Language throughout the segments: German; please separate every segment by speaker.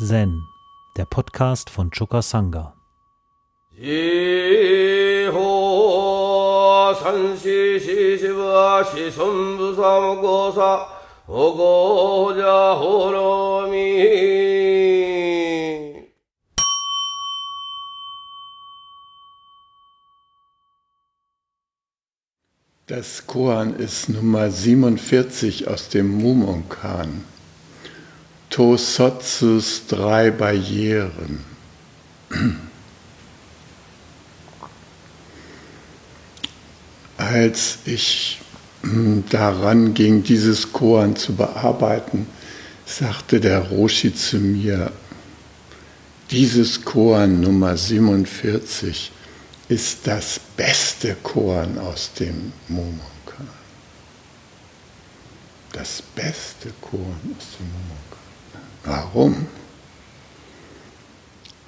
Speaker 1: Zen, der Podcast von Choka Sangha.
Speaker 2: Das Koan ist Nummer 47 aus dem Mumonkan. Tosotsus drei Barrieren. Als ich hm, daran ging, dieses Koan zu bearbeiten, sagte der Roshi zu mir, dieses Koan Nummer 47 ist das beste Koan aus dem Momonkan. Das beste Koan aus dem Momonkan. Warum?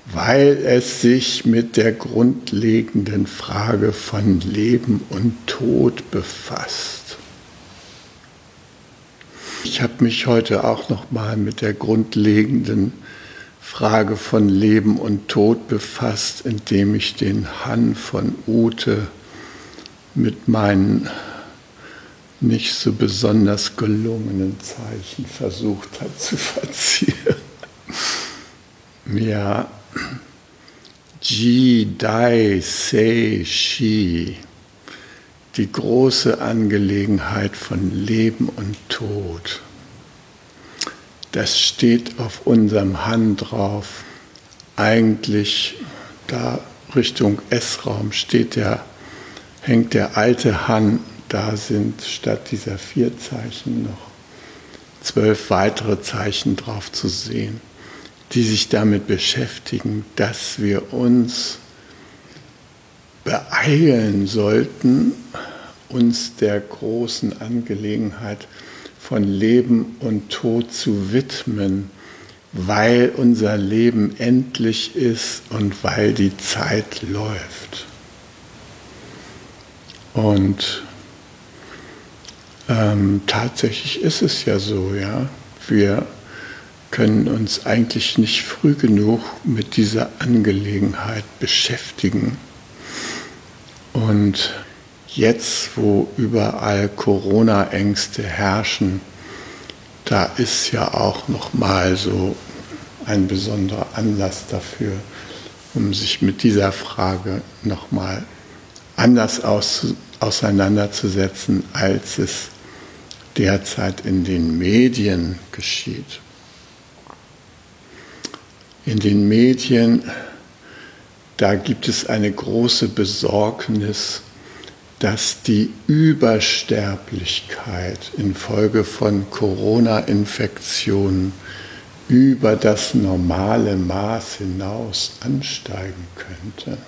Speaker 2: Weil es sich mit der grundlegenden Frage von Leben und Tod befasst. Ich habe mich heute auch noch mal mit der grundlegenden Frage von Leben und Tod befasst, indem ich den Han von Ute mit meinen nicht so besonders gelungenen Zeichen versucht hat zu verzieren. Ja, Ji Dai Sei Shi, die große Angelegenheit von Leben und Tod. Das steht auf unserem Han drauf. Eigentlich da Richtung S-Raum steht der, hängt der alte Han da sind statt dieser vier Zeichen noch zwölf weitere Zeichen drauf zu sehen, die sich damit beschäftigen, dass wir uns beeilen sollten, uns der großen Angelegenheit von Leben und Tod zu widmen, weil unser Leben endlich ist und weil die Zeit läuft. Und ähm, tatsächlich ist es ja so, ja. Wir können uns eigentlich nicht früh genug mit dieser Angelegenheit beschäftigen. Und jetzt, wo überall Corona-Ängste herrschen, da ist ja auch noch mal so ein besonderer Anlass dafür, um sich mit dieser Frage noch mal anders aus, auseinanderzusetzen, als es derzeit in den Medien geschieht. In den Medien, da gibt es eine große Besorgnis, dass die Übersterblichkeit infolge von Corona-Infektionen über das normale Maß hinaus ansteigen könnte.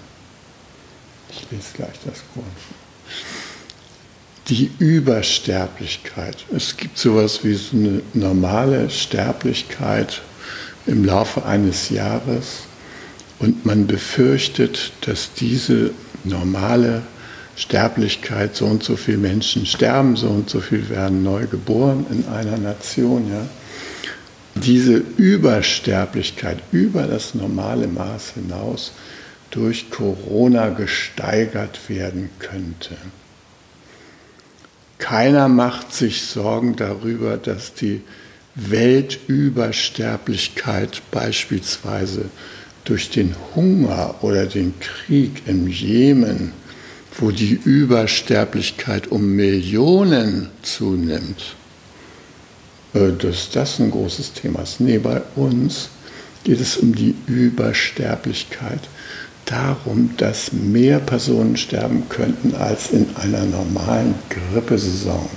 Speaker 2: Ich lese gleich das Grund die Übersterblichkeit. Es gibt sowas wie so eine normale Sterblichkeit im Laufe eines Jahres und man befürchtet, dass diese normale Sterblichkeit, so und so viele Menschen sterben, so und so viel werden neu geboren in einer Nation, ja, diese Übersterblichkeit über das normale Maß hinaus durch Corona gesteigert werden könnte. Keiner macht sich Sorgen darüber, dass die Weltübersterblichkeit beispielsweise durch den Hunger oder den Krieg im Jemen, wo die Übersterblichkeit um Millionen zunimmt, äh, dass das ein großes Thema ist. Nee, bei uns geht es um die Übersterblichkeit darum, dass mehr Personen sterben könnten als in einer normalen Grippesaison.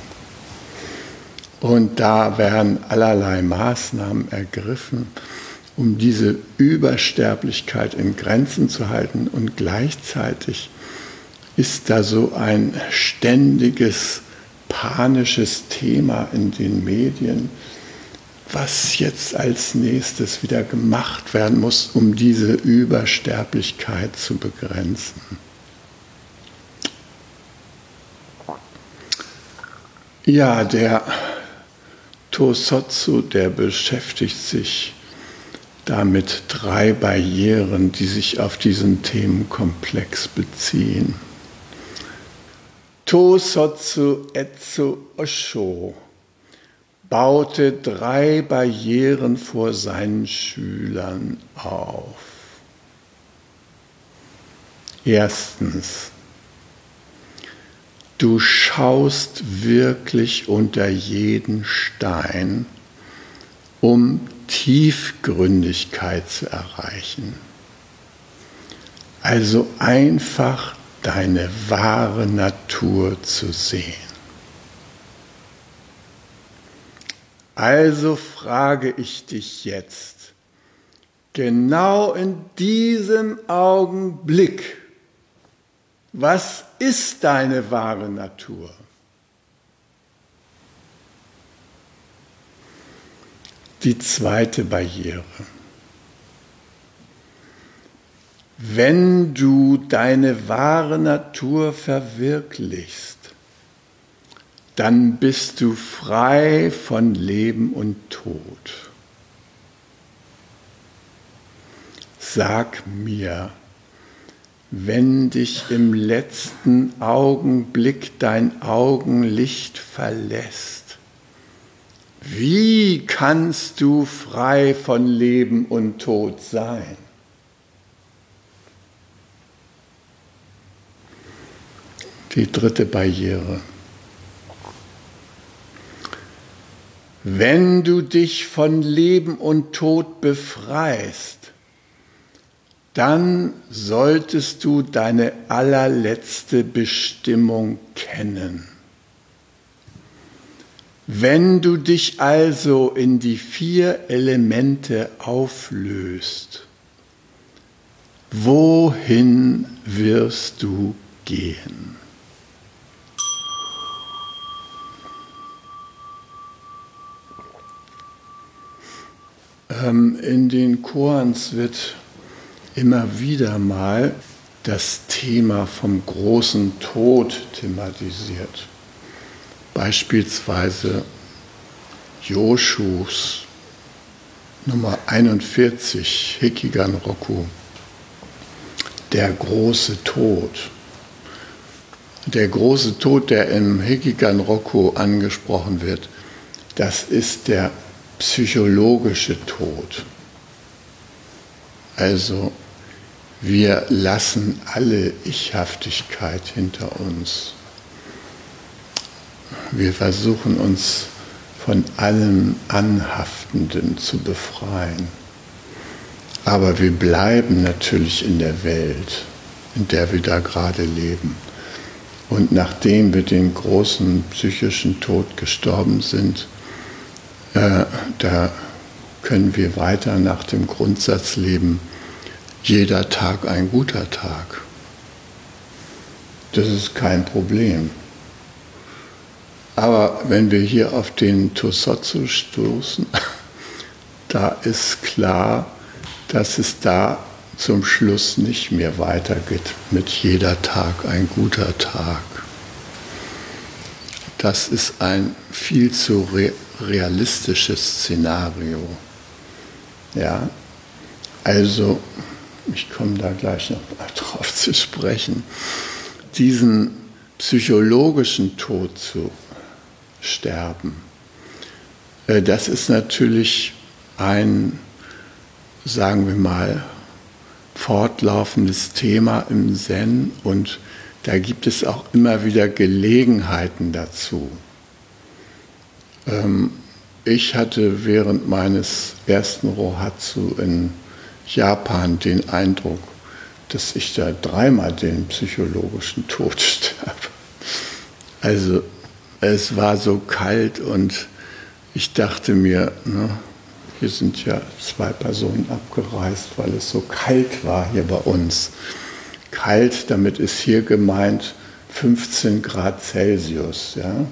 Speaker 2: Und da werden allerlei Maßnahmen ergriffen, um diese Übersterblichkeit in Grenzen zu halten. Und gleichzeitig ist da so ein ständiges panisches Thema in den Medien, was jetzt als nächstes wieder gemacht werden muss, um diese Übersterblichkeit zu begrenzen. Ja, der Tosotsu, der beschäftigt sich damit drei Barrieren, die sich auf diesen Themenkomplex beziehen. Tosotsu Etsu Osho baute drei Barrieren vor seinen Schülern auf. Erstens, du schaust wirklich unter jeden Stein, um Tiefgründigkeit zu erreichen. Also einfach deine wahre Natur zu sehen. Also frage ich dich jetzt, genau in diesem Augenblick, was ist deine wahre Natur? Die zweite Barriere. Wenn du deine wahre Natur verwirklichst, dann bist du frei von Leben und Tod. Sag mir, wenn dich im letzten Augenblick dein Augenlicht verlässt, wie kannst du frei von Leben und Tod sein? Die dritte Barriere. Wenn du dich von Leben und Tod befreist, dann solltest du deine allerletzte Bestimmung kennen. Wenn du dich also in die vier Elemente auflöst, wohin wirst du gehen? In den Korans wird immer wieder mal das Thema vom großen Tod thematisiert. Beispielsweise Joshus Nummer 41, Hikigan Roku, der große Tod. Der große Tod, der im Hikigan Roku angesprochen wird, das ist der psychologische Tod. Also wir lassen alle Ichhaftigkeit hinter uns. Wir versuchen uns von allem Anhaftenden zu befreien. Aber wir bleiben natürlich in der Welt, in der wir da gerade leben. Und nachdem wir den großen psychischen Tod gestorben sind, äh, da können wir weiter nach dem Grundsatz leben, jeder Tag ein guter Tag. Das ist kein Problem. Aber wenn wir hier auf den Tosotsu stoßen, da ist klar, dass es da zum Schluss nicht mehr weitergeht mit jeder Tag ein guter Tag. Das ist ein viel zu realistisches Szenario. Ja, also ich komme da gleich noch drauf zu sprechen, diesen psychologischen Tod zu sterben, äh, das ist natürlich ein, sagen wir mal, fortlaufendes Thema im Zen und da gibt es auch immer wieder Gelegenheiten dazu. Ähm, ich hatte während meines ersten Rohatsu in Japan den Eindruck, dass ich da dreimal den psychologischen Tod sterbe. Also es war so kalt und ich dachte mir, ne, hier sind ja zwei Personen abgereist, weil es so kalt war hier bei uns. Kalt, damit ist hier gemeint 15 Grad Celsius. Ja?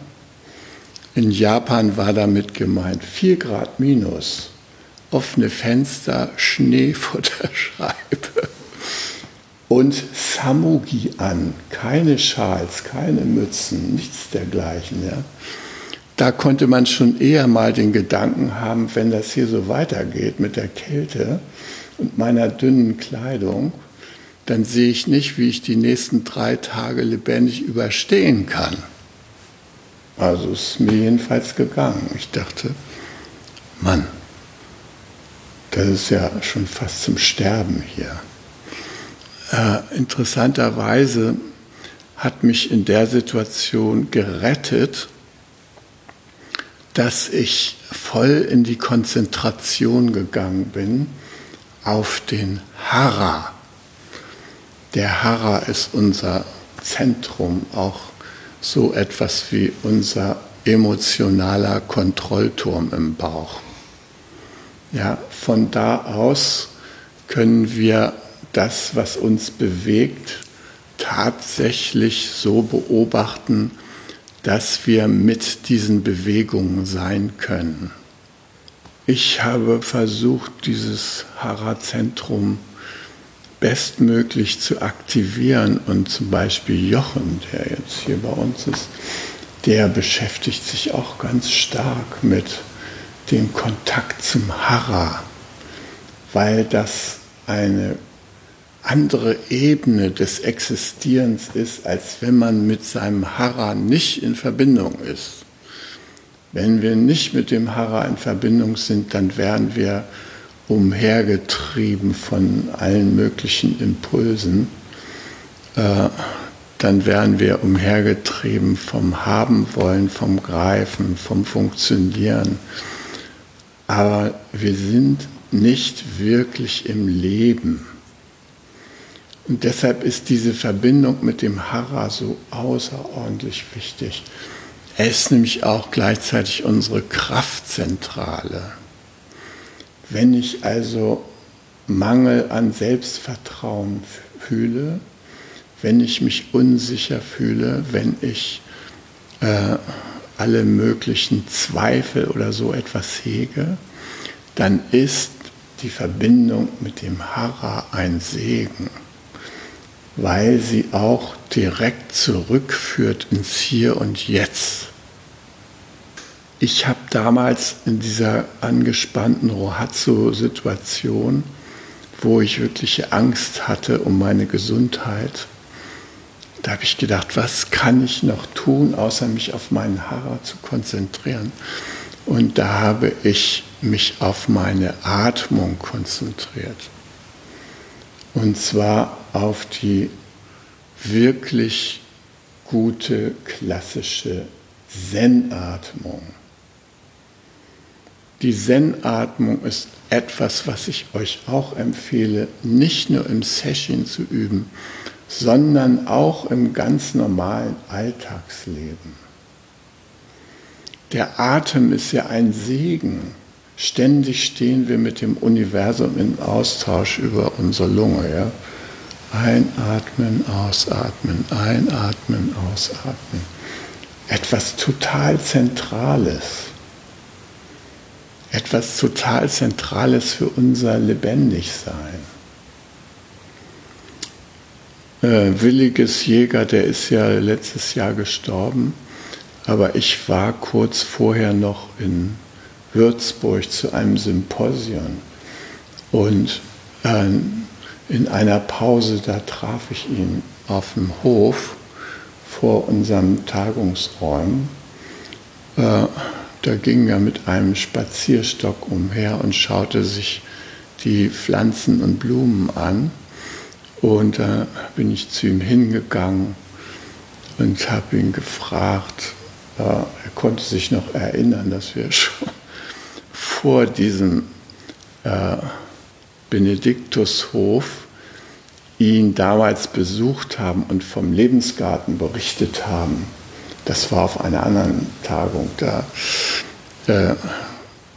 Speaker 2: In Japan war damit gemeint 4 Grad minus, offene Fenster, Schnee vor der Scheibe und Samugi an, keine Schals, keine Mützen, nichts dergleichen. Ja? da konnte man schon eher mal den Gedanken haben, wenn das hier so weitergeht mit der Kälte und meiner dünnen Kleidung, dann sehe ich nicht, wie ich die nächsten drei Tage lebendig überstehen kann. Also ist mir jedenfalls gegangen. Ich dachte, Mann, das ist ja schon fast zum Sterben hier. Äh, interessanterweise hat mich in der Situation gerettet, dass ich voll in die Konzentration gegangen bin auf den Hara. Der Hara ist unser Zentrum, auch so etwas wie unser emotionaler Kontrollturm im Bauch. Ja, von da aus können wir das, was uns bewegt, tatsächlich so beobachten, dass wir mit diesen Bewegungen sein können. Ich habe versucht, dieses Hara-Zentrum bestmöglich zu aktivieren und zum Beispiel Jochen, der jetzt hier bei uns ist, der beschäftigt sich auch ganz stark mit dem Kontakt zum Hara, weil das eine andere Ebene des Existierens ist, als wenn man mit seinem Hara nicht in Verbindung ist. Wenn wir nicht mit dem Hara in Verbindung sind, dann werden wir umhergetrieben von allen möglichen Impulsen. Äh, dann werden wir umhergetrieben vom Haben wollen, vom Greifen, vom Funktionieren. Aber wir sind nicht wirklich im Leben. Und deshalb ist diese Verbindung mit dem Hara so außerordentlich wichtig. Er ist nämlich auch gleichzeitig unsere Kraftzentrale. Wenn ich also Mangel an Selbstvertrauen fühle, wenn ich mich unsicher fühle, wenn ich äh, alle möglichen Zweifel oder so etwas hege, dann ist die Verbindung mit dem Hara ein Segen weil sie auch direkt zurückführt ins Hier und Jetzt. Ich habe damals in dieser angespannten Rohatsu-Situation, wo ich wirkliche Angst hatte um meine Gesundheit, da habe ich gedacht, was kann ich noch tun, außer mich auf meinen Hara zu konzentrieren. Und da habe ich mich auf meine Atmung konzentriert. Und zwar auf die wirklich gute klassische Zen-Atmung. Die Zen-Atmung ist etwas, was ich euch auch empfehle, nicht nur im Session zu üben, sondern auch im ganz normalen Alltagsleben. Der Atem ist ja ein Segen. Ständig stehen wir mit dem Universum in Austausch über unsere Lunge. Ja? Einatmen, ausatmen, einatmen, ausatmen. Etwas total Zentrales. Etwas total Zentrales für unser Lebendigsein. Äh, Williges Jäger, der ist ja letztes Jahr gestorben, aber ich war kurz vorher noch in Würzburg zu einem Symposium und äh, in einer Pause, da traf ich ihn auf dem Hof vor unserem Tagungsräumen. Äh, da ging er mit einem Spazierstock umher und schaute sich die Pflanzen und Blumen an. Und da bin ich zu ihm hingegangen und habe ihn gefragt, er konnte sich noch erinnern, dass wir schon vor diesem äh, Benediktushof ihn damals besucht haben und vom Lebensgarten berichtet haben. Das war auf einer anderen Tagung. Da äh,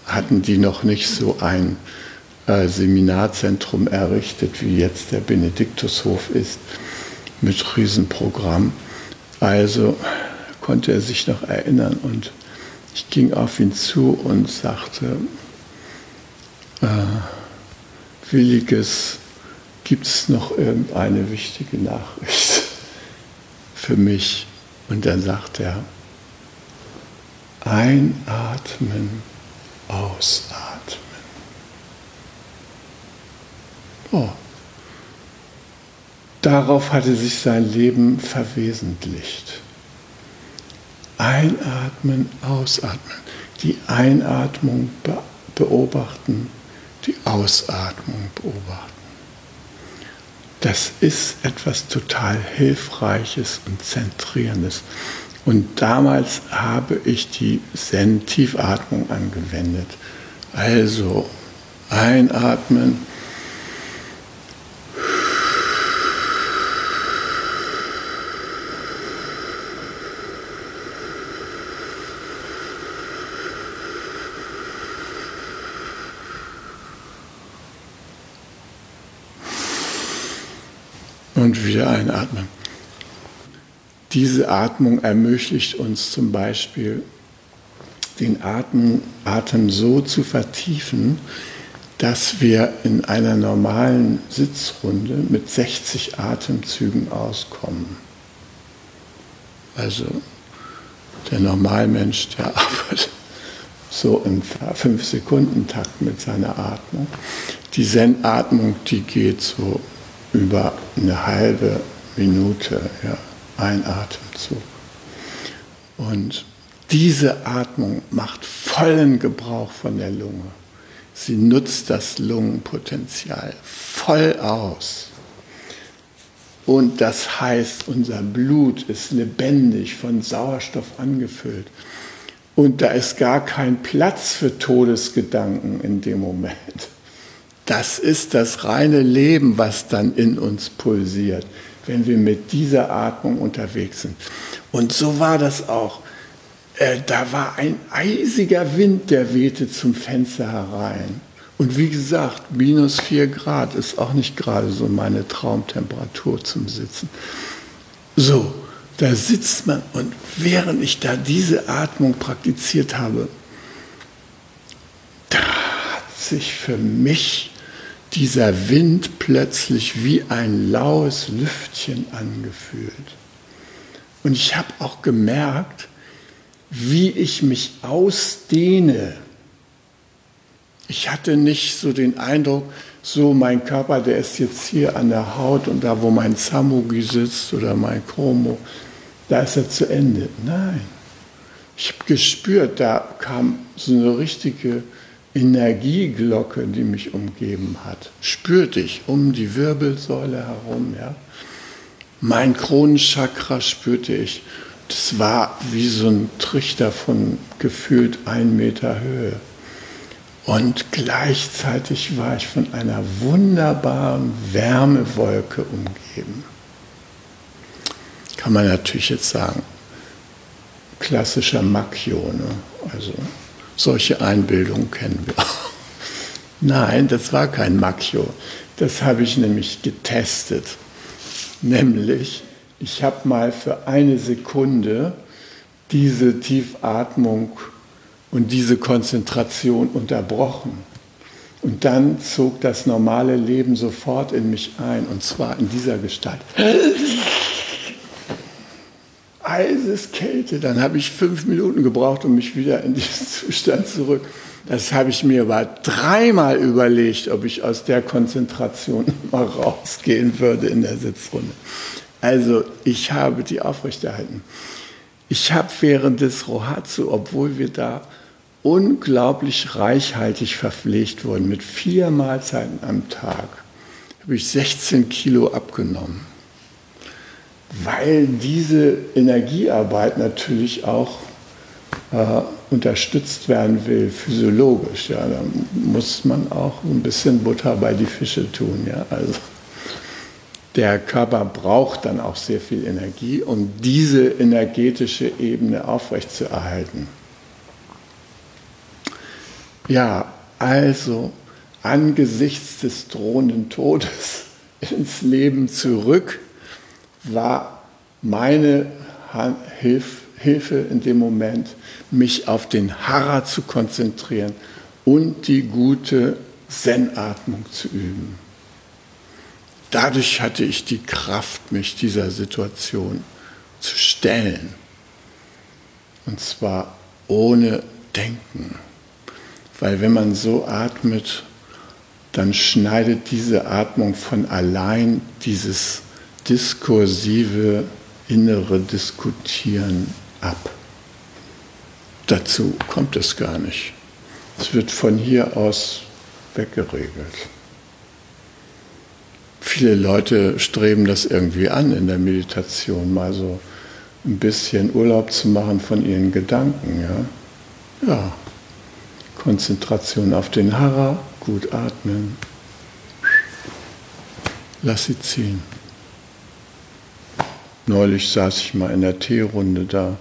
Speaker 2: hatten die noch nicht so ein äh, Seminarzentrum errichtet, wie jetzt der Benediktushof ist, mit Riesenprogramm. Also konnte er sich noch erinnern und ich ging auf ihn zu und sagte, äh, Williges, gibt es noch irgendeine wichtige Nachricht für mich? Und dann sagt er, Einatmen, ausatmen. Oh. Darauf hatte sich sein Leben verwesentlicht. Einatmen, ausatmen. Die Einatmung beobachten, die Ausatmung beobachten. Das ist etwas total Hilfreiches und Zentrierendes. Und damals habe ich die Zen-Tiefatmung angewendet. Also einatmen und wieder einatmen. Diese Atmung ermöglicht uns zum Beispiel, den Atem, Atem so zu vertiefen, dass wir in einer normalen Sitzrunde mit 60 Atemzügen auskommen. Also der Normalmensch, der arbeitet so im 5-Sekunden-Takt mit seiner Atmung. Die Zen-Atmung, die geht so über eine halbe Minute, ja, ein Atemzug. Und diese Atmung macht vollen Gebrauch von der Lunge. Sie nutzt das Lungenpotenzial voll aus. Und das heißt, unser Blut ist lebendig von Sauerstoff angefüllt. Und da ist gar kein Platz für Todesgedanken in dem Moment. Das ist das reine Leben, was dann in uns pulsiert, wenn wir mit dieser Atmung unterwegs sind. Und so war das auch. Äh, da war ein eisiger Wind, der wehte zum Fenster herein. Und wie gesagt, minus vier Grad ist auch nicht gerade so meine Traumtemperatur zum Sitzen. So, da sitzt man und während ich da diese Atmung praktiziert habe, da hat sich für mich dieser Wind plötzlich wie ein laues Lüftchen angefühlt. Und ich habe auch gemerkt, wie ich mich ausdehne. Ich hatte nicht so den Eindruck, so mein Körper, der ist jetzt hier an der Haut und da, wo mein Samugi sitzt oder mein Chromo, da ist er zu Ende. Nein. Ich habe gespürt, da kam so eine richtige Energieglocke, die mich umgeben hat, spürte ich um die Wirbelsäule herum. Ja. Mein Kronenchakra spürte ich. Das war wie so ein Trichter von gefühlt ein Meter Höhe. Und gleichzeitig war ich von einer wunderbaren Wärmewolke umgeben. Kann man natürlich jetzt sagen, klassischer Makio, ne? also solche Einbildungen kennen wir. Nein, das war kein Macchio. Das habe ich nämlich getestet. Nämlich, ich habe mal für eine Sekunde diese Tiefatmung und diese Konzentration unterbrochen. Und dann zog das normale Leben sofort in mich ein, und zwar in dieser Gestalt eises Kälte. Dann habe ich fünf Minuten gebraucht, um mich wieder in diesen Zustand zurück. Das habe ich mir aber dreimal überlegt, ob ich aus der Konzentration mal rausgehen würde in der Sitzrunde. Also ich habe die aufrechterhalten. Ich habe während des Rohatsu, obwohl wir da unglaublich reichhaltig verpflegt wurden, mit vier Mahlzeiten am Tag, habe ich 16 Kilo abgenommen weil diese Energiearbeit natürlich auch äh, unterstützt werden will, physiologisch. Ja, da muss man auch ein bisschen Butter bei die Fische tun. Ja, also der Körper braucht dann auch sehr viel Energie, um diese energetische Ebene aufrechtzuerhalten. Ja, also angesichts des drohenden Todes ins Leben zurück war meine Hilfe in dem Moment, mich auf den Hara zu konzentrieren und die gute Zen-Atmung zu üben. Dadurch hatte ich die Kraft, mich dieser Situation zu stellen. Und zwar ohne Denken. Weil wenn man so atmet, dann schneidet diese Atmung von allein dieses diskursive innere Diskutieren ab. Dazu kommt es gar nicht. Es wird von hier aus weggeregelt. Viele Leute streben das irgendwie an in der Meditation, mal so ein bisschen Urlaub zu machen von ihren Gedanken. Ja, ja. Konzentration auf den Hara, gut atmen. Lass sie ziehen. Neulich saß ich mal in der Teerunde da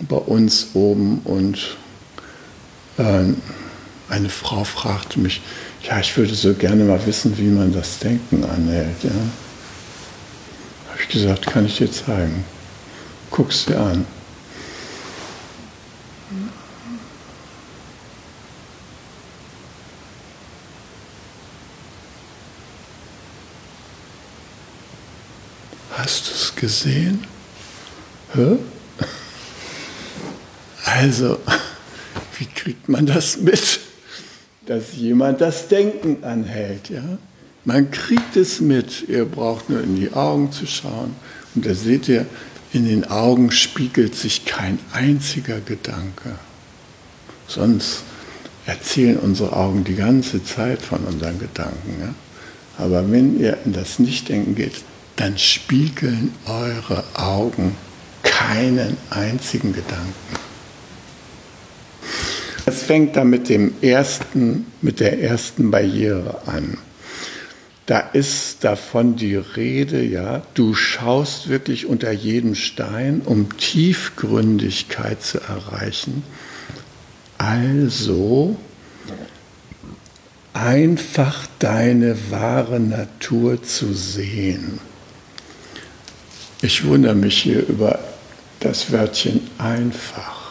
Speaker 2: bei uns oben und äh, eine Frau fragte mich, ja, ich würde so gerne mal wissen, wie man das Denken anhält. Ja. Habe ich gesagt, kann ich dir zeigen. Guck's dir an. Hast du es gesehen? Hä? Also, wie kriegt man das mit, dass jemand das Denken anhält? Ja? Man kriegt es mit. Ihr braucht nur in die Augen zu schauen. Und da seht ihr, in den Augen spiegelt sich kein einziger Gedanke. Sonst erzählen unsere Augen die ganze Zeit von unseren Gedanken. Ja? Aber wenn ihr in das Nichtdenken geht, dann spiegeln eure Augen keinen einzigen Gedanken. Es fängt da mit dem ersten, mit der ersten Barriere an. Da ist davon die Rede, ja, du schaust wirklich unter jedem Stein, um Tiefgründigkeit zu erreichen. Also einfach deine wahre Natur zu sehen. Ich wundere mich hier über das Wörtchen einfach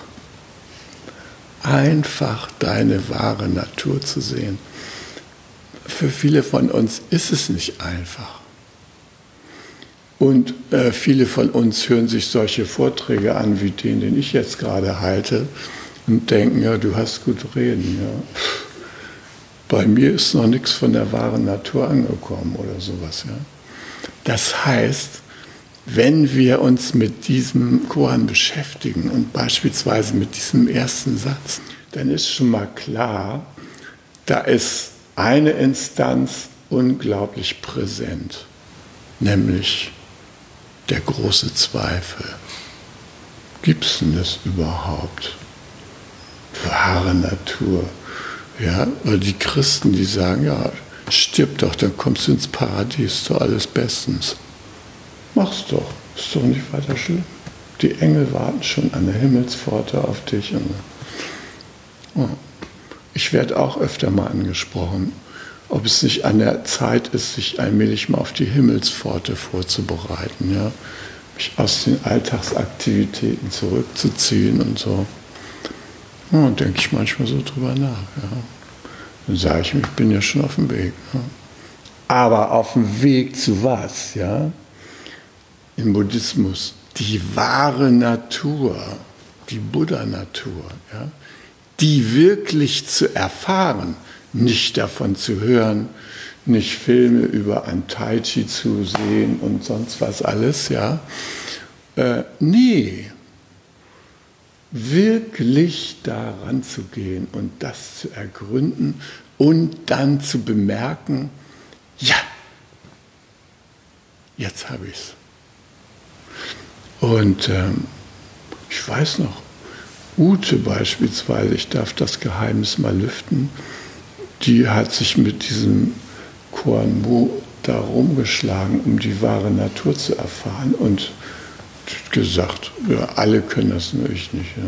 Speaker 2: einfach deine wahre Natur zu sehen. Für viele von uns ist es nicht einfach. Und äh, viele von uns hören sich solche Vorträge an wie den, den ich jetzt gerade halte und denken, ja, du hast gut reden. Ja. Bei mir ist noch nichts von der wahren Natur angekommen oder sowas. Ja. Das heißt, wenn wir uns mit diesem Koran beschäftigen und beispielsweise mit diesem ersten Satz, dann ist schon mal klar, da ist eine Instanz unglaublich präsent, nämlich der große Zweifel. Gibt es denn das überhaupt? Wahre Natur. Ja, oder die Christen, die sagen, ja, stirb doch, dann kommst du ins Paradies, doch alles bestens. Mach's doch, ist doch nicht weiter schlimm. Die Engel warten schon an der Himmelspforte auf dich. Oh. Ich werde auch öfter mal angesprochen, ob es nicht an der Zeit ist, sich allmählich mal auf die Himmelspforte vorzubereiten, ja? mich aus den Alltagsaktivitäten zurückzuziehen und so. Ja, denke ich manchmal so drüber nach. Ja. Dann sage ich mir, ich bin ja schon auf dem Weg. Ja. Aber auf dem Weg zu was? Ja? Im Buddhismus die wahre Natur, die Buddha-Natur, ja, die wirklich zu erfahren, nicht davon zu hören, nicht Filme über Antaichi zu sehen und sonst was alles, ja. Äh, nee, wirklich daran zu gehen und das zu ergründen und dann zu bemerken, ja, jetzt habe ich es. Und ähm, ich weiß noch, Ute beispielsweise, ich darf das Geheimnis mal lüften, die hat sich mit diesem Koan Mu da rumgeschlagen, um die wahre Natur zu erfahren und gesagt, ja, alle können das nur ich nicht. Ja.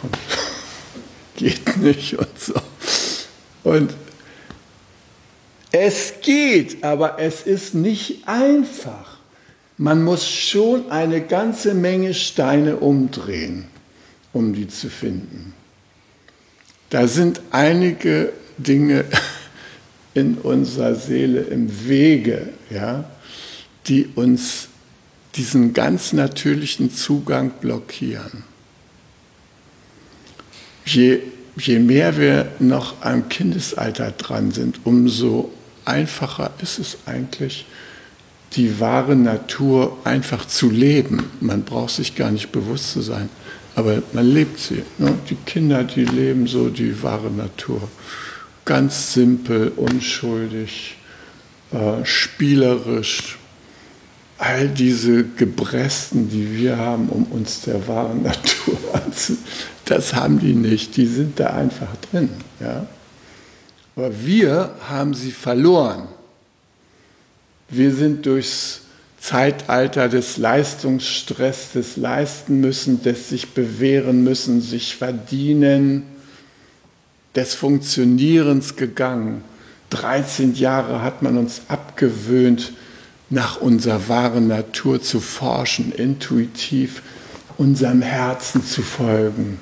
Speaker 2: Kommt, geht nicht und so. Und es geht, aber es ist nicht einfach. Man muss schon eine ganze Menge Steine umdrehen, um die zu finden. Da sind einige Dinge in unserer Seele im Wege, ja, die uns diesen ganz natürlichen Zugang blockieren. je, je mehr wir noch am Kindesalter dran sind, umso einfacher ist es eigentlich, die wahre Natur einfach zu leben. Man braucht sich gar nicht bewusst zu sein, aber man lebt sie. Ne? Die Kinder, die leben so die wahre Natur. Ganz simpel, unschuldig, äh, spielerisch. All diese Gebresten, die wir haben, um uns der wahren Natur anzunehmen, das haben die nicht. Die sind da einfach drin. Ja? Aber wir haben sie verloren. Wir sind durchs Zeitalter des Leistungsstress, des Leisten müssen, des sich bewähren müssen, sich verdienen, des Funktionierens gegangen. 13 Jahre hat man uns abgewöhnt, nach unserer wahren Natur zu forschen, intuitiv unserem Herzen zu folgen.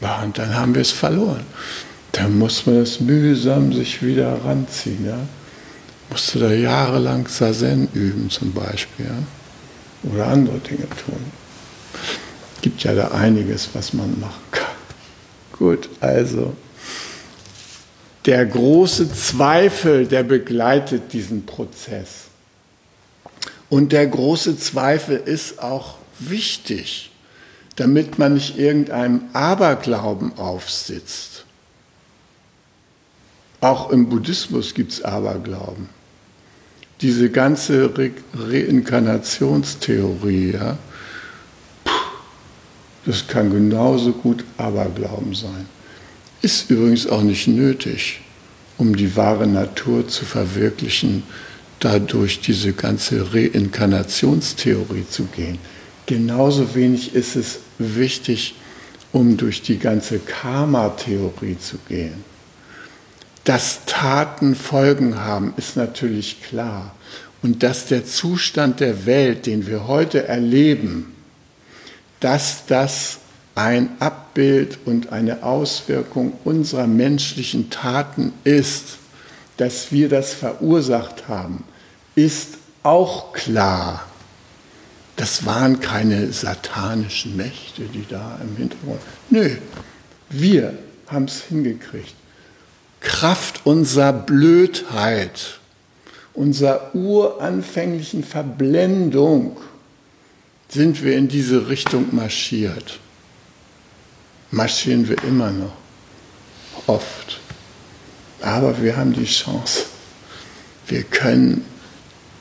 Speaker 2: Ja, und dann haben wir es verloren. Dann muss man es mühsam sich wieder ranziehen. Ja? Musst du da jahrelang Sazen üben zum Beispiel ja? oder andere Dinge tun. Gibt ja da einiges, was man machen kann. Gut, also der große Zweifel, der begleitet diesen Prozess. Und der große Zweifel ist auch wichtig, damit man nicht irgendeinem Aberglauben aufsitzt. Auch im Buddhismus gibt es Aberglauben. Diese ganze Re Reinkarnationstheorie, ja, das kann genauso gut Aberglauben sein. Ist übrigens auch nicht nötig, um die wahre Natur zu verwirklichen, dadurch diese ganze Reinkarnationstheorie zu gehen. Genauso wenig ist es wichtig, um durch die ganze Karma-Theorie zu gehen. Dass Taten Folgen haben, ist natürlich klar. Und dass der Zustand der Welt, den wir heute erleben, dass das ein Abbild und eine Auswirkung unserer menschlichen Taten ist, dass wir das verursacht haben, ist auch klar. Das waren keine satanischen Mächte, die da im Hintergrund. Nö, wir haben es hingekriegt. Kraft unserer Blödheit, unserer uranfänglichen Verblendung sind wir in diese Richtung marschiert. Marschieren wir immer noch, oft. Aber wir haben die Chance. Wir können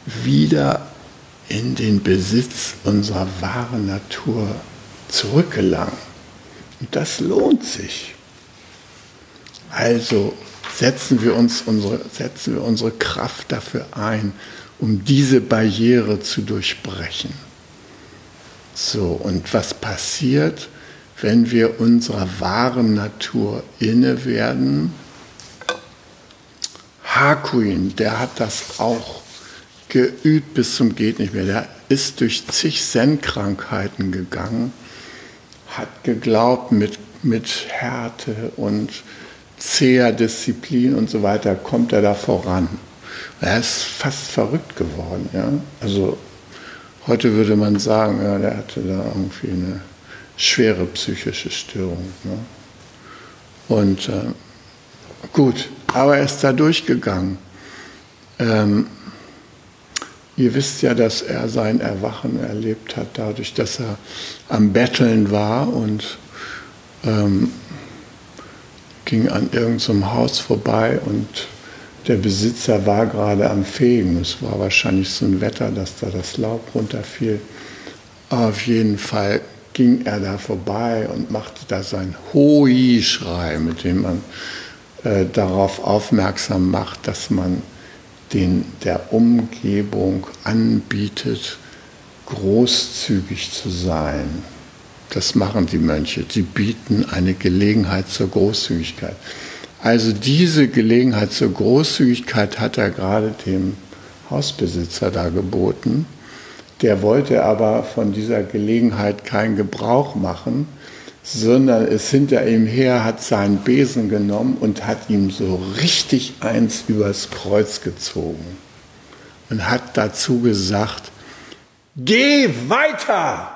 Speaker 2: wieder in den Besitz unserer wahren Natur zurückgelangen. Und das lohnt sich. Also setzen wir, uns unsere, setzen wir unsere Kraft dafür ein, um diese Barriere zu durchbrechen. So, und was passiert, wenn wir unserer wahren Natur inne werden? Hakuin, der hat das auch geübt bis zum geht nicht mehr. Der ist durch zig Zen-Krankheiten gegangen, hat geglaubt, mit, mit Härte und zäher Disziplin und so weiter kommt er da voran. Er ist fast verrückt geworden. Ja? Also heute würde man sagen, ja, der hatte da irgendwie eine schwere psychische Störung. Ne? Und äh, gut, aber er ist da durchgegangen. Ähm, ihr wisst ja, dass er sein Erwachen erlebt hat, dadurch, dass er am Betteln war und ähm, ging an irgendeinem Haus vorbei und der Besitzer war gerade am Fegen. Es war wahrscheinlich so ein Wetter, dass da das Laub runterfiel. Auf jeden Fall ging er da vorbei und machte da seinen Hoi-Schrei, mit dem man äh, darauf aufmerksam macht, dass man den der Umgebung anbietet, großzügig zu sein. Das machen die Mönche. Sie bieten eine Gelegenheit zur Großzügigkeit. Also diese Gelegenheit zur Großzügigkeit hat er gerade dem Hausbesitzer da geboten. Der wollte aber von dieser Gelegenheit keinen Gebrauch machen, sondern ist hinter ihm her, hat seinen Besen genommen und hat ihm so richtig eins übers Kreuz gezogen und hat dazu gesagt, geh weiter!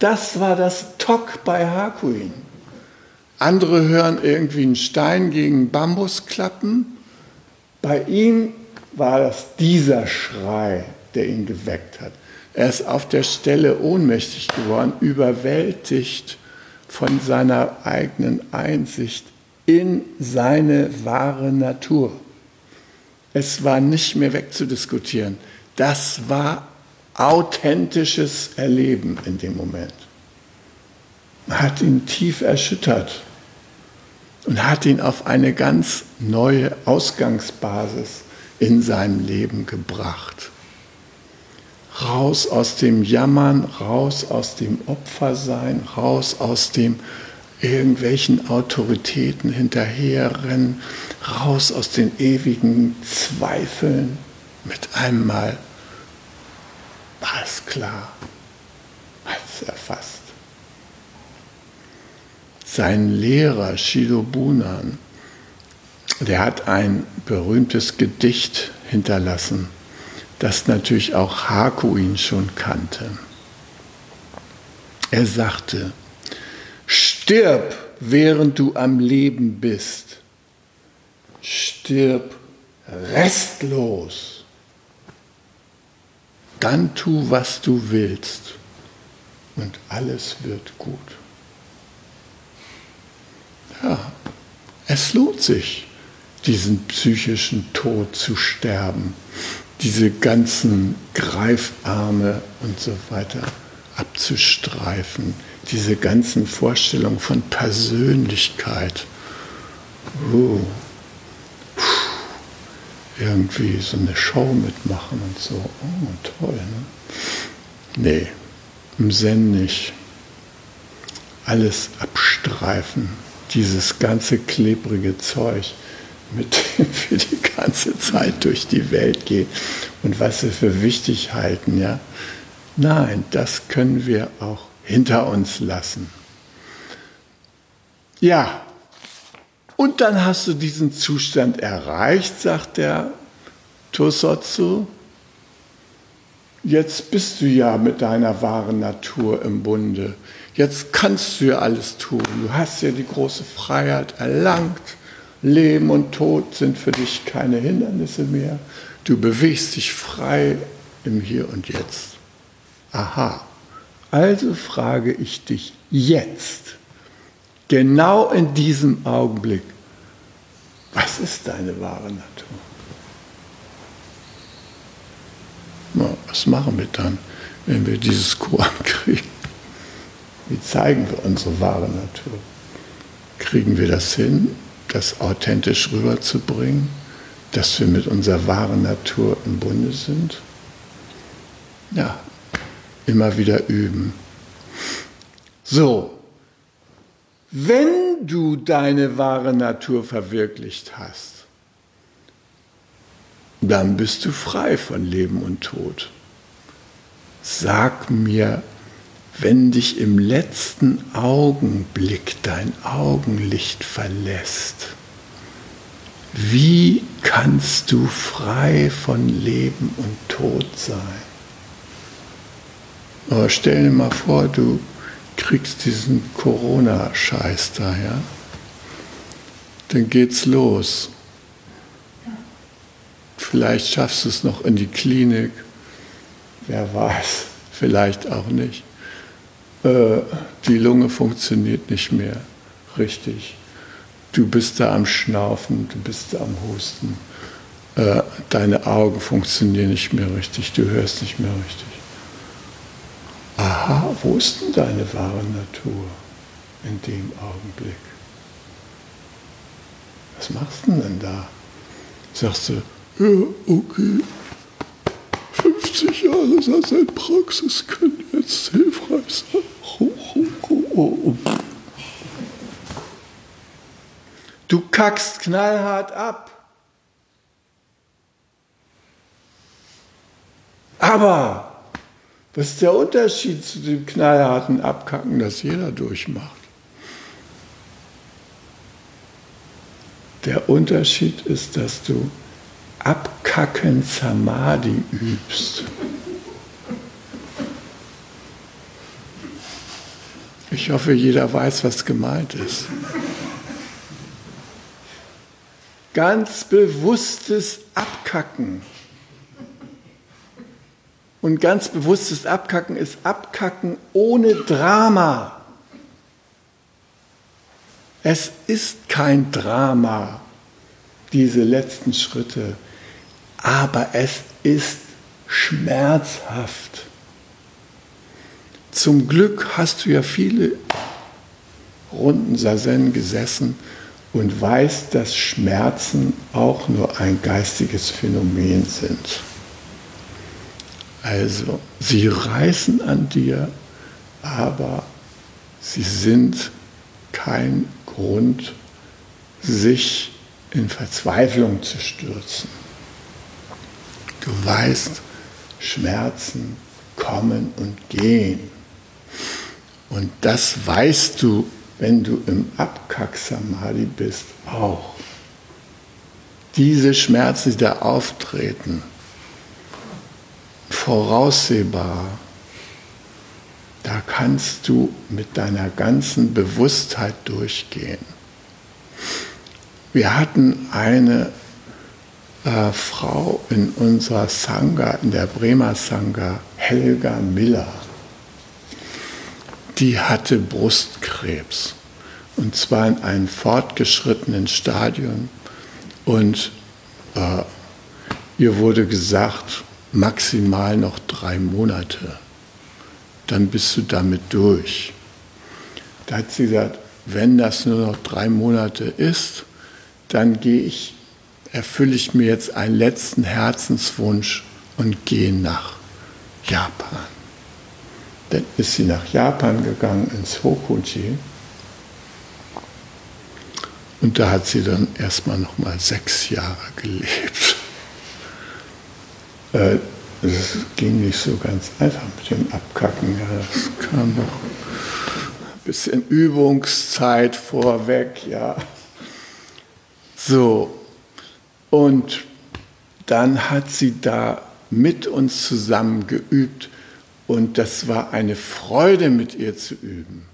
Speaker 2: Das war das Tok bei Hakuin. Andere hören irgendwie einen Stein gegen Bambus klappen. Bei ihm war das dieser Schrei, der ihn geweckt hat. Er ist auf der Stelle ohnmächtig geworden, überwältigt von seiner eigenen Einsicht in seine wahre Natur. Es war nicht mehr wegzudiskutieren. Das war authentisches Erleben in dem Moment. Hat ihn tief erschüttert und hat ihn auf eine ganz neue Ausgangsbasis in seinem Leben gebracht. Raus aus dem Jammern, raus aus dem Opfersein, raus aus dem irgendwelchen Autoritäten hinterherrennen, raus aus den ewigen Zweifeln. Mit einmal war es klar, hat es erfasst. Sein Lehrer Shido Bunan, der hat ein berühmtes Gedicht hinterlassen, das natürlich auch Hakuin schon kannte. Er sagte, stirb, während du am Leben bist. Stirb restlos. Dann tu, was du willst und alles wird gut. Ja, es lohnt sich diesen psychischen Tod zu sterben, diese ganzen Greifarme und so weiter abzustreifen, diese ganzen Vorstellungen von Persönlichkeit. Oh, irgendwie so eine Show mitmachen und so. Oh, toll. Ne? Nee, im Zen nicht. Alles abstreifen, dieses ganze klebrige Zeug mit dem wir die ganze Zeit durch die Welt gehen und was wir für wichtig halten, ja. Nein, das können wir auch hinter uns lassen. Ja, und dann hast du diesen Zustand erreicht, sagt der Tosotsu. Jetzt bist du ja mit deiner wahren Natur im Bunde. Jetzt kannst du ja alles tun. Du hast ja die große Freiheit erlangt. Leben und Tod sind für dich keine Hindernisse mehr. Du bewegst dich frei im Hier und Jetzt. Aha. Also frage ich dich jetzt, genau in diesem Augenblick, was ist deine wahre Natur? Na, was machen wir dann, wenn wir dieses Koran kriegen? Wie zeigen wir unsere wahre Natur? Kriegen wir das hin? das authentisch rüberzubringen, dass wir mit unserer wahren Natur im Bunde sind? Ja, immer wieder üben. So, wenn du deine wahre Natur verwirklicht hast, dann bist du frei von Leben und Tod. Sag mir, wenn dich im letzten Augenblick dein Augenlicht verlässt, wie kannst du frei von Leben und Tod sein? Aber stell dir mal vor, du kriegst diesen Corona-Scheiß da, ja? Dann geht's los. Vielleicht schaffst du es noch in die Klinik, wer weiß, vielleicht auch nicht. Äh, die Lunge funktioniert nicht mehr richtig. Du bist da am Schnaufen, du bist da am Husten. Äh, deine Augen funktionieren nicht mehr richtig, du hörst nicht mehr richtig. Aha, wo ist denn deine wahre Natur in dem Augenblick? Was machst du denn da? Sagst du, ja, okay, 50 Jahre Sazen-Praxis können jetzt hilfreich sein. Du kackst knallhart ab. Aber was ist der Unterschied zu dem knallharten Abkacken, das jeder durchmacht? Der Unterschied ist, dass du Abkacken Samadhi übst. Ich hoffe, jeder weiß, was gemeint ist. Ganz bewusstes Abkacken. Und ganz bewusstes Abkacken ist Abkacken ohne Drama. Es ist kein Drama, diese letzten Schritte, aber es ist schmerzhaft. Zum Glück hast du ja viele Runden Sazen gesessen und weißt, dass Schmerzen auch nur ein geistiges Phänomen sind. Also, sie reißen an dir, aber sie sind kein Grund, sich in Verzweiflung zu stürzen. Du weißt, Schmerzen kommen und gehen. Und das weißt du, wenn du im Abkack-Samadhi bist, auch. Diese Schmerzen, die da auftreten, voraussehbar, da kannst du mit deiner ganzen Bewusstheit durchgehen. Wir hatten eine äh, Frau in unserer Sangha, in der Bremer Sangha, Helga Miller, die hatte Brustkrebs. Und zwar in einem fortgeschrittenen Stadium. Und äh, ihr wurde gesagt, maximal noch drei Monate, dann bist du damit durch. Da hat sie gesagt, wenn das nur noch drei Monate ist, dann gehe ich erfülle ich mir jetzt einen letzten Herzenswunsch und gehe nach Japan. Dann ist sie nach Japan gegangen, ins Hokuji. Und da hat sie dann erstmal nochmal sechs Jahre gelebt. Äh, es ging nicht so ganz einfach mit dem Abkacken. Ja, das kam noch ein bisschen Übungszeit vorweg, ja. So, und dann hat sie da mit uns zusammen geübt und das war eine Freude mit ihr zu üben,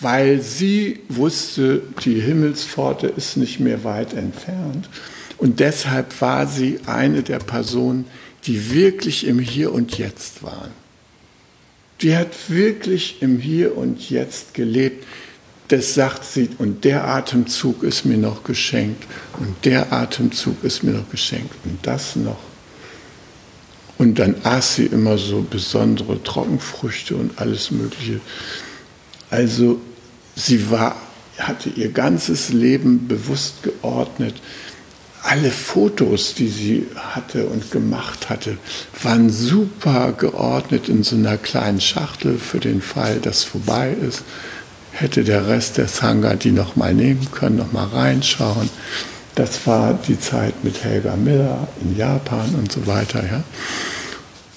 Speaker 2: weil sie wusste, die Himmelspforte ist nicht mehr weit entfernt und deshalb war sie eine der Personen, die wirklich im Hier und Jetzt waren. Die hat wirklich im Hier und Jetzt gelebt das sagt sie, und der Atemzug ist mir noch geschenkt, und der Atemzug ist mir noch geschenkt, und das noch. Und dann aß sie immer so besondere Trockenfrüchte und alles Mögliche. Also sie war, hatte ihr ganzes Leben bewusst geordnet. Alle Fotos, die sie hatte und gemacht hatte, waren super geordnet in so einer kleinen Schachtel für den Fall, dass vorbei ist hätte der Rest der Sangha die nochmal nehmen können, nochmal reinschauen. Das war die Zeit mit Helga Miller in Japan und so weiter. Ja.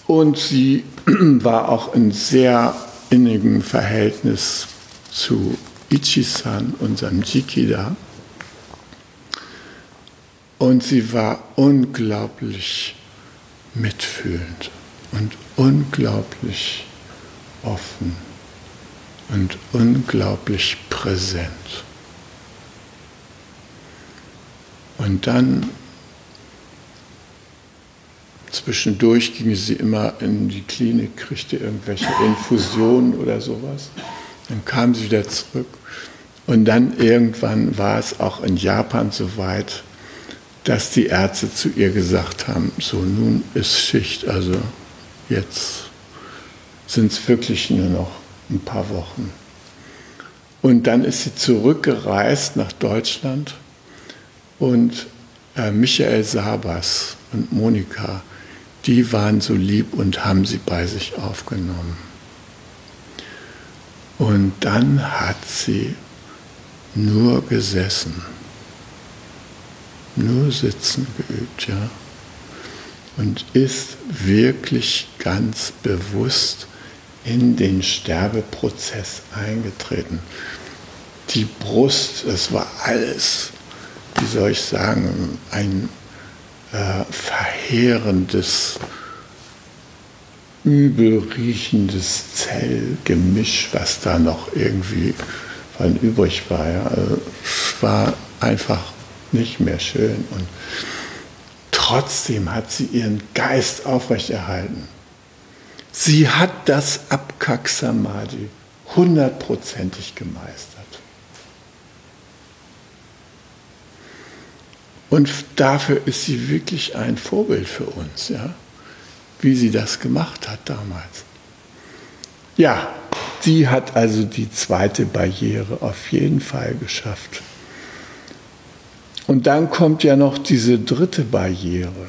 Speaker 2: Und sie war auch in sehr innigem Verhältnis zu Ichi-san, unserem Jikida. Und sie war unglaublich mitfühlend und unglaublich offen und unglaublich präsent. Und dann zwischendurch ging sie immer in die Klinik, kriegte irgendwelche Infusionen oder sowas. Dann kam sie wieder zurück. Und dann irgendwann war es auch in Japan so weit, dass die Ärzte zu ihr gesagt haben, so nun ist Schicht, also jetzt sind es wirklich nur noch ein paar Wochen. Und dann ist sie zurückgereist nach Deutschland und äh, Michael Sabas und Monika, die waren so lieb und haben sie bei sich aufgenommen. Und dann hat sie nur gesessen, nur sitzen geübt, ja. Und ist wirklich ganz bewusst in den Sterbeprozess eingetreten. Die Brust, es war alles, wie soll ich sagen, ein äh, verheerendes übel riechendes Zellgemisch, was da noch irgendwie von übrig war. Ja. Also, es war einfach nicht mehr schön. Und trotzdem hat sie ihren Geist aufrechterhalten. Sie hat das Abkack-Samadhi hundertprozentig gemeistert. Und dafür ist sie wirklich ein Vorbild für uns, ja? wie sie das gemacht hat damals. Ja, sie hat also die zweite Barriere auf jeden Fall geschafft. Und dann kommt ja noch diese dritte Barriere.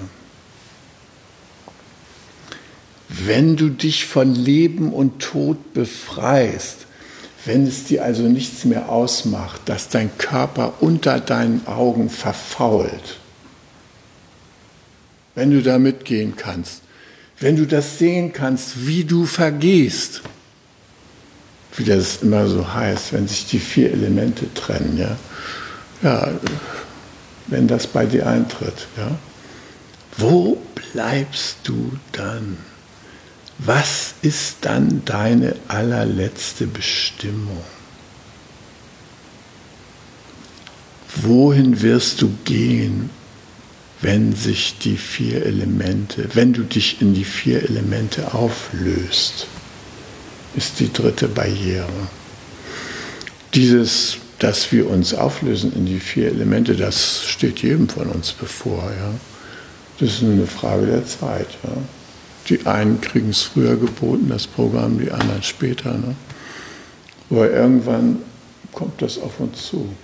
Speaker 2: Wenn du dich von Leben und Tod befreist, wenn es dir also nichts mehr ausmacht, dass dein Körper unter deinen Augen verfault, wenn du da mitgehen kannst, wenn du das sehen kannst, wie du vergehst, wie das immer so heißt, wenn sich die vier Elemente trennen, ja, ja wenn das bei dir eintritt, ja, wo bleibst du dann? Was ist dann deine allerletzte Bestimmung? Wohin wirst du gehen, wenn sich die vier Elemente, wenn du dich in die vier Elemente auflöst, ist die dritte Barriere. Dieses, dass wir uns auflösen in die vier Elemente, das steht jedem von uns bevor. Ja? Das ist eine Frage der Zeit. Ja? Die einen kriegen es früher geboten, das Programm, die anderen später. Ne? Aber irgendwann kommt das auf uns zu.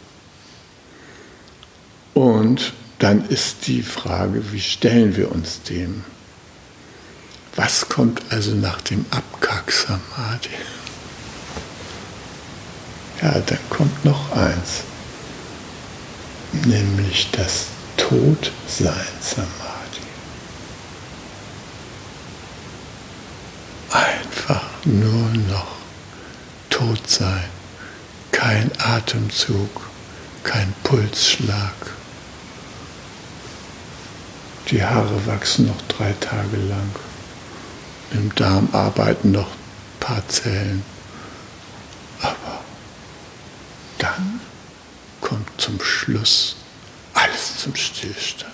Speaker 2: Und dann ist die Frage, wie stellen wir uns dem? Was kommt also nach dem Abkack Samadhi? Ja, dann kommt noch eins, nämlich das Todsein Samadhi. einfach nur noch tot sein. Kein Atemzug, kein Pulsschlag. Die Haare wachsen noch drei Tage lang. Im Darm arbeiten noch ein paar Zellen. Aber dann kommt zum Schluss alles zum Stillstand.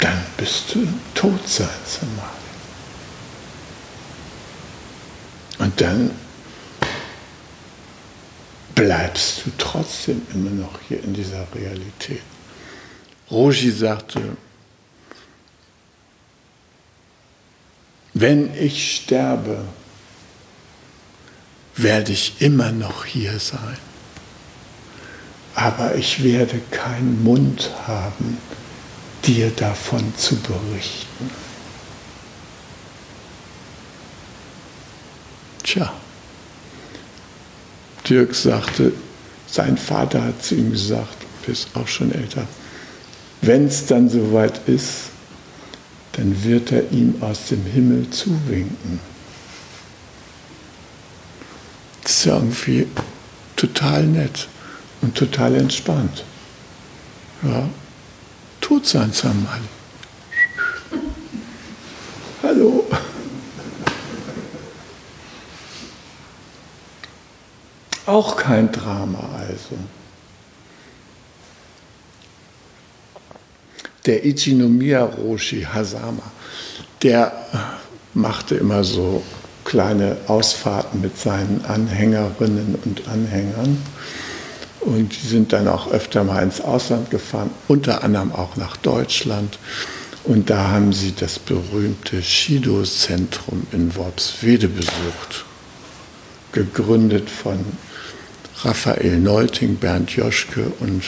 Speaker 2: Dann bist du tot sein, Samadhi. Und dann bleibst du trotzdem immer noch hier in dieser Realität. Rogi sagte, wenn ich sterbe, werde ich immer noch hier sein. Aber ich werde keinen Mund haben, dir davon zu berichten. Tja, Dirk sagte, sein Vater hat zu ihm gesagt, er ist auch schon älter, wenn es dann soweit ist, dann wird er ihm aus dem Himmel zuwinken. Das ist ja irgendwie total nett und total entspannt. Ja, tut sein Samal. Hallo. Auch kein Drama also. Der Ichinomiya Roshi Hasama, der machte immer so kleine Ausfahrten mit seinen Anhängerinnen und Anhängern. Und die sind dann auch öfter mal ins Ausland gefahren, unter anderem auch nach Deutschland. Und da haben sie das berühmte Shido-Zentrum in Worpswede besucht, gegründet von Raphael Neulting, Bernd Joschke und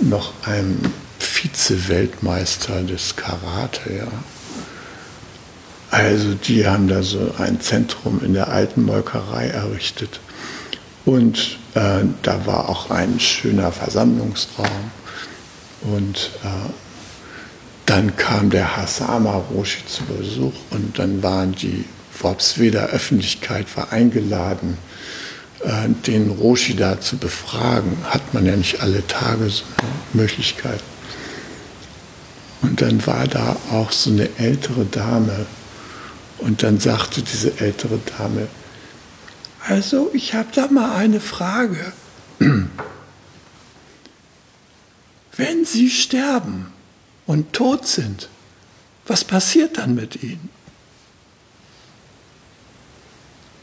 Speaker 2: noch einem Vize-Weltmeister des Karate. Ja. Also die haben da so ein Zentrum in der alten Molkerei errichtet. Und äh, da war auch ein schöner Versammlungsraum. Und äh, dann kam der Hasama Roshi zu Besuch und dann waren die Worpsweder Öffentlichkeit war eingeladen, äh, den Roshi da zu befragen, hat man ja nicht alle Tage so eine Möglichkeit. Und dann war da auch so eine ältere Dame. Und dann sagte diese ältere Dame, also ich habe da mal eine Frage. Wenn Sie sterben und tot sind, was passiert dann mit Ihnen?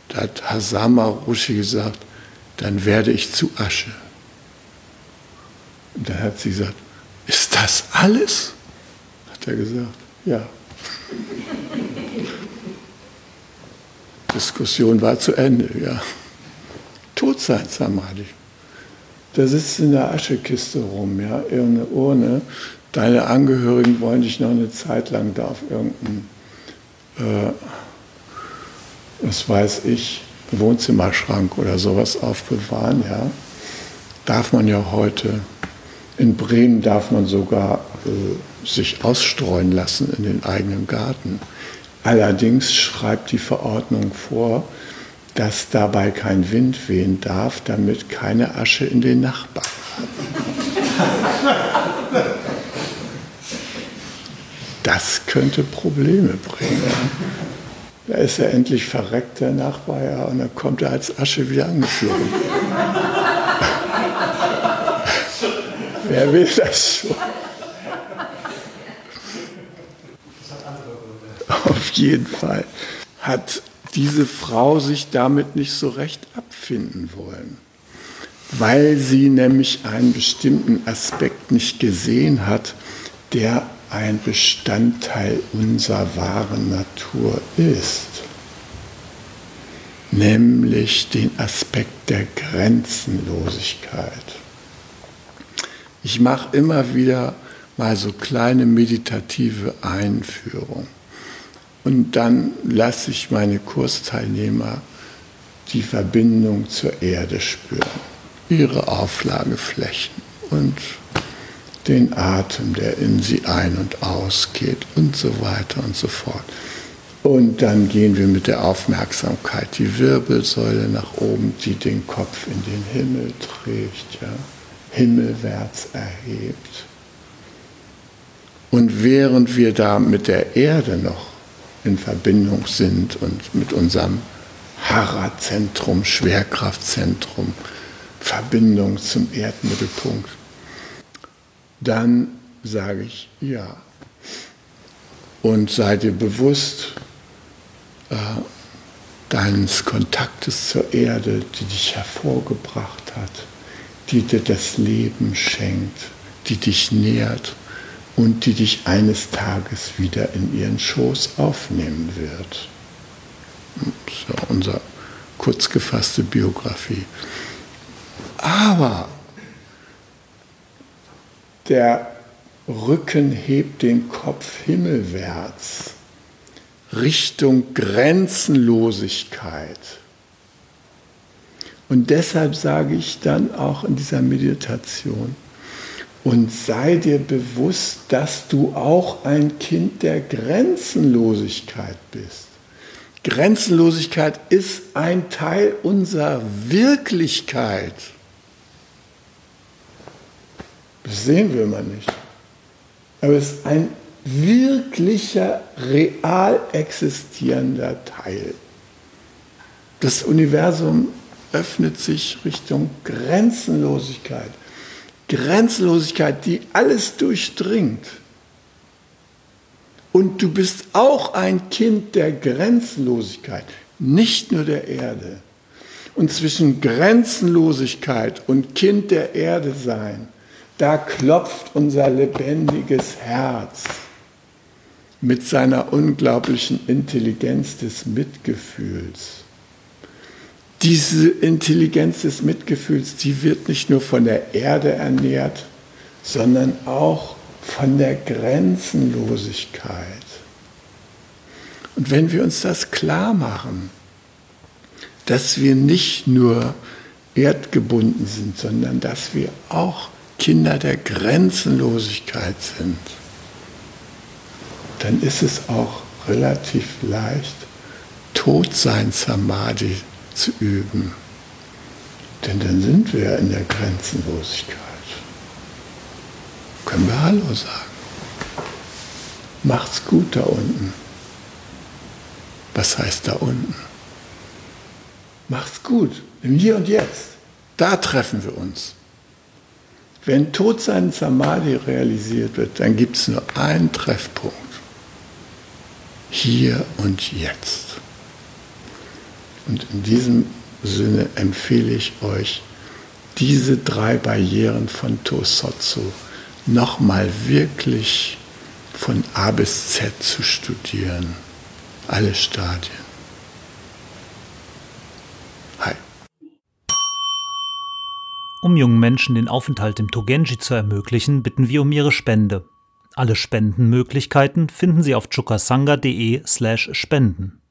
Speaker 2: Da hat Hasama Rushi gesagt, dann werde ich zu Asche. Und dann hat sie gesagt, ist das alles? Hat er gesagt, ja. Diskussion war zu Ende, ja. Tot sein, Samadhi. Da sitzt in der Aschekiste rum, ja, irgendeine Urne. Deine Angehörigen wollen dich noch eine Zeit lang da auf irgendeinem, äh, was weiß ich, Wohnzimmerschrank oder sowas aufbewahren, ja. Darf man ja heute. In Bremen darf man sogar äh, sich ausstreuen lassen in den eigenen Garten. Allerdings schreibt die Verordnung vor, dass dabei kein Wind wehen darf, damit keine Asche in den Nachbarn. Das könnte Probleme bringen. Da ist er endlich verreckt, der Nachbar, ja, und dann kommt er als Asche wieder angeflogen. Wer will das schon? Auf jeden Fall hat diese Frau sich damit nicht so recht abfinden wollen, weil sie nämlich einen bestimmten Aspekt nicht gesehen hat, der ein Bestandteil unserer wahren Natur ist, nämlich den Aspekt der Grenzenlosigkeit. Ich mache immer wieder mal so kleine meditative Einführungen und dann lasse ich meine Kursteilnehmer die Verbindung zur Erde spüren, ihre Auflageflächen und den Atem, der in sie ein- und ausgeht und so weiter und so fort. Und dann gehen wir mit der Aufmerksamkeit die Wirbelsäule nach oben, die den Kopf in den Himmel trägt, ja, himmelwärts erhebt. Und während wir da mit der Erde noch in Verbindung sind und mit unserem Hara-Zentrum, Schwerkraftzentrum, Verbindung zum Erdmittelpunkt, dann sage ich ja. Und sei dir bewusst äh, deines Kontaktes zur Erde, die dich hervorgebracht hat, die dir das Leben schenkt, die dich nährt und die dich eines Tages wieder in ihren Schoß aufnehmen wird. Das ist ja unsere kurz gefasste Biografie. Aber der Rücken hebt den Kopf himmelwärts Richtung Grenzenlosigkeit. Und deshalb sage ich dann auch in dieser Meditation, und sei dir bewusst, dass du auch ein Kind der Grenzenlosigkeit bist. Grenzenlosigkeit ist ein Teil unserer Wirklichkeit. Das sehen wir mal nicht. Aber es ist ein wirklicher, real existierender Teil. Das Universum öffnet sich Richtung Grenzenlosigkeit. Grenzenlosigkeit, die alles durchdringt. Und du bist auch ein Kind der Grenzenlosigkeit, nicht nur der Erde. Und zwischen Grenzenlosigkeit und Kind der Erde sein, da klopft unser lebendiges Herz mit seiner unglaublichen Intelligenz des Mitgefühls. Diese Intelligenz des Mitgefühls, die wird nicht nur von der Erde ernährt, sondern auch von der Grenzenlosigkeit. Und wenn wir uns das klar machen, dass wir nicht nur erdgebunden sind, sondern dass wir auch Kinder der Grenzenlosigkeit sind, dann ist es auch relativ leicht, Todsein Samadhi zu üben. Denn dann sind wir in der Grenzenlosigkeit. Können wir Hallo sagen. Macht's gut da unten. Was heißt da unten? Macht's gut, im Hier und Jetzt. Da treffen wir uns. Wenn Todsein Samadhi realisiert wird, dann gibt es nur einen Treffpunkt. Hier und jetzt. Und in diesem Sinne empfehle ich euch, diese drei Barrieren von Tosotsu nochmal wirklich von A bis Z zu studieren. Alle Stadien. Hi.
Speaker 3: Um jungen Menschen den Aufenthalt im Togenji zu ermöglichen, bitten wir um ihre Spende. Alle Spendenmöglichkeiten finden Sie auf chukasanga.de slash spenden.